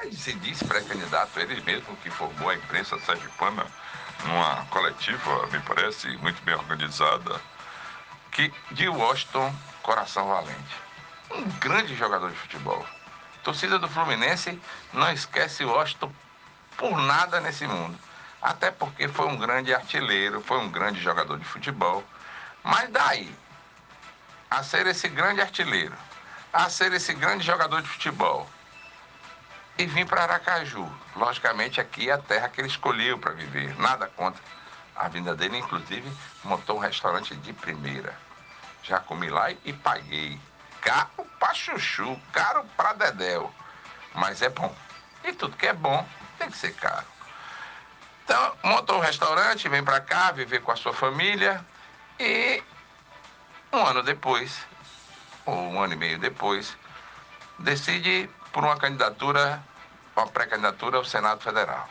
que se disse pré-candidato, ele mesmo que formou a imprensa sergipana numa coletiva, me parece, muito bem organizada, que de Washington, coração valente. Um grande jogador de futebol. torcida do Fluminense não esquece Washington por nada nesse mundo. Até porque foi um grande artilheiro, foi um grande jogador de futebol. Mas daí, a ser esse grande artilheiro, a ser esse grande jogador de futebol, e vim para Aracaju. Logicamente, aqui é a terra que ele escolheu para viver, nada contra a vinda dele. Inclusive, montou um restaurante de primeira. Já comi lá e paguei. Caro para chuchu, caro para dedéu. Mas é bom. E tudo que é bom tem que ser caro. Então, montou um restaurante, vem para cá, viver com a sua família e um ano depois, ou um ano e meio depois, decide por uma candidatura, uma pré-candidatura ao Senado Federal.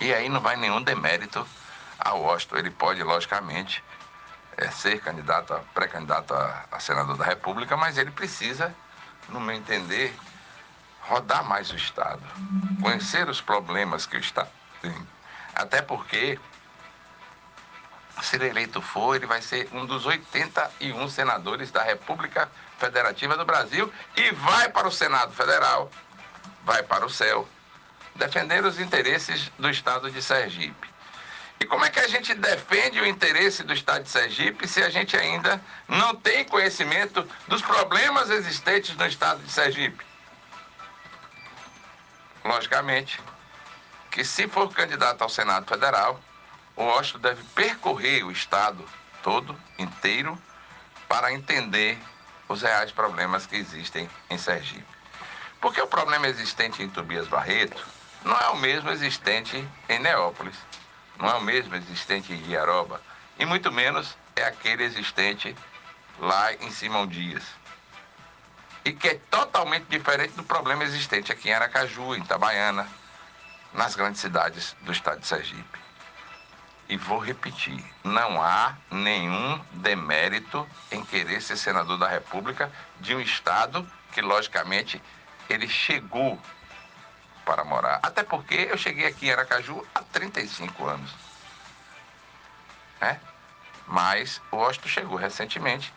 E aí não vai nenhum demérito ao Washington. Ele pode, logicamente, é, ser candidato, pré-candidato a, a senador da República, mas ele precisa, no meu entender, rodar mais o Estado, conhecer os problemas que o Estado tem. Até porque, se ele eleito for, ele vai ser um dos 81 senadores da República Federativa do Brasil e vai para o Senado Federal, vai para o céu, defender os interesses do Estado de Sergipe. E como é que a gente defende o interesse do Estado de Sergipe se a gente ainda não tem conhecimento dos problemas existentes no Estado de Sergipe? Logicamente que se for candidato ao Senado Federal, o Washington deve percorrer o Estado todo, inteiro, para entender os reais problemas que existem em Sergipe. Porque o problema existente em Tobias Barreto não é o mesmo existente em Neópolis, não é o mesmo existente em Guiaroba, e muito menos é aquele existente lá em Simão Dias e que é totalmente diferente do problema existente aqui em Aracaju, em Itabaiana, nas grandes cidades do estado de Sergipe. E vou repetir, não há nenhum demérito em querer ser senador da República de um estado que, logicamente, ele chegou para morar. Até porque eu cheguei aqui em Aracaju há 35 anos. Né? Mas o Washington chegou recentemente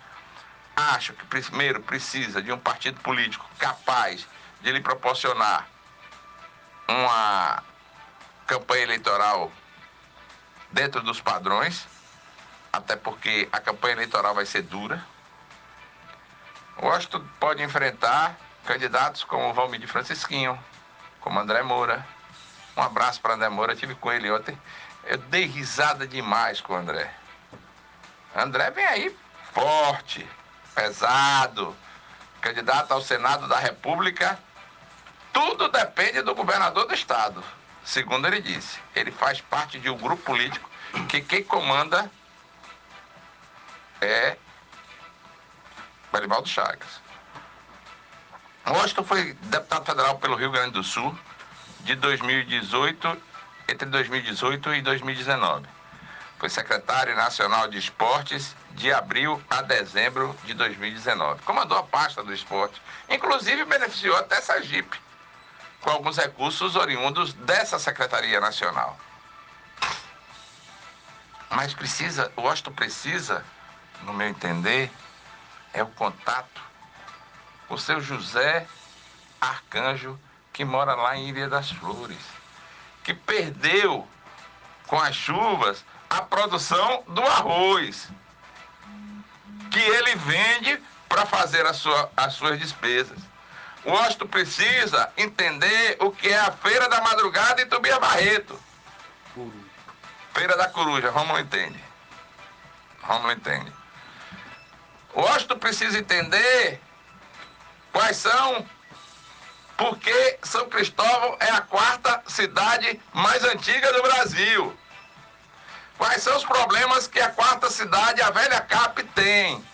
acho que primeiro precisa de um partido político capaz de lhe proporcionar uma campanha eleitoral dentro dos padrões, até porque a campanha eleitoral vai ser dura. Washington pode enfrentar candidatos como Valmir de Francisquinho, como André Moura. Um abraço para André Moura, tive com ele ontem. Eu dei risada demais com o André. André vem aí forte, pesado, candidato ao Senado da República, tudo depende do governador do estado. Segundo ele disse, ele faz parte de um grupo político que quem comanda é Belivaldo Chagas. Washington foi deputado federal pelo Rio Grande do Sul de 2018, entre 2018 e 2019. Foi secretário nacional de esportes de abril a dezembro de 2019. Comandou a pasta do esporte. Inclusive beneficiou até Sergipe, com alguns recursos oriundos dessa Secretaria Nacional. Mas precisa, o Washington precisa, no meu entender, é o contato com o seu José Arcanjo, que mora lá em Ilha das Flores, que perdeu com as chuvas a produção do arroz, que ele vende para fazer a sua, as suas despesas. O Washington precisa entender o que é a Feira da Madrugada em Tubia Barreto. Feira da Coruja, Romulo entende. Romulo entende. O Washington precisa entender quais são, porque São Cristóvão é a quarta cidade mais antiga do Brasil. Quais são os problemas que a quarta cidade, a velha CAP, tem?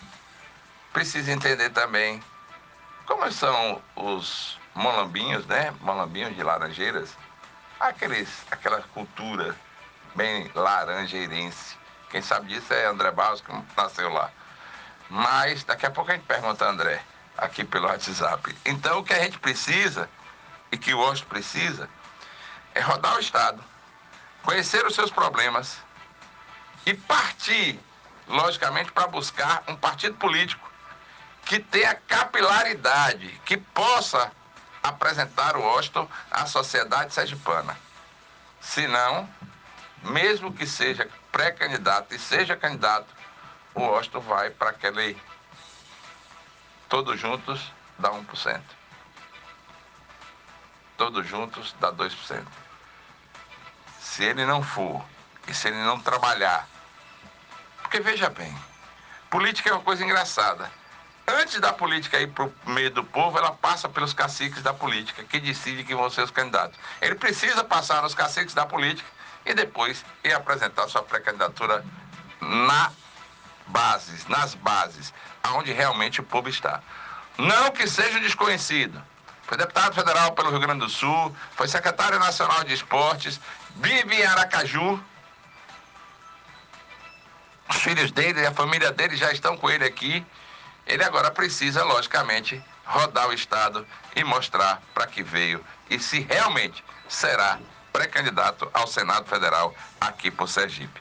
Precisa entender também como são os molambinhos, né? Molambinhos de laranjeiras. Aqueles, aquela cultura bem laranjeirense. Quem sabe disso é André Barros, que nasceu lá. Mas daqui a pouco a gente pergunta a André, aqui pelo WhatsApp. Então o que a gente precisa e que o Washington precisa é rodar o Estado, conhecer os seus problemas e partir, logicamente, para buscar um partido político que tenha capilaridade, que possa apresentar o Washington à sociedade sergipana. Se não, mesmo que seja pré-candidato e seja candidato, o Washington vai para aquele todos juntos dá 1%. Todos juntos dá 2%. Se ele não for e se ele não trabalhar, porque veja bem, política é uma coisa engraçada. Antes da política ir para o meio do povo, ela passa pelos caciques da política, que decidem quem vão ser os candidatos. Ele precisa passar nos caciques da política e depois ir apresentar sua pré-candidatura na bases, nas bases, aonde realmente o povo está. Não que seja desconhecido. Foi deputado federal pelo Rio Grande do Sul, foi secretário nacional de esportes, vive em Aracaju. Os filhos dele e a família dele já estão com ele aqui. Ele agora precisa, logicamente, rodar o Estado e mostrar para que veio e se realmente será pré-candidato ao Senado Federal aqui por Sergipe.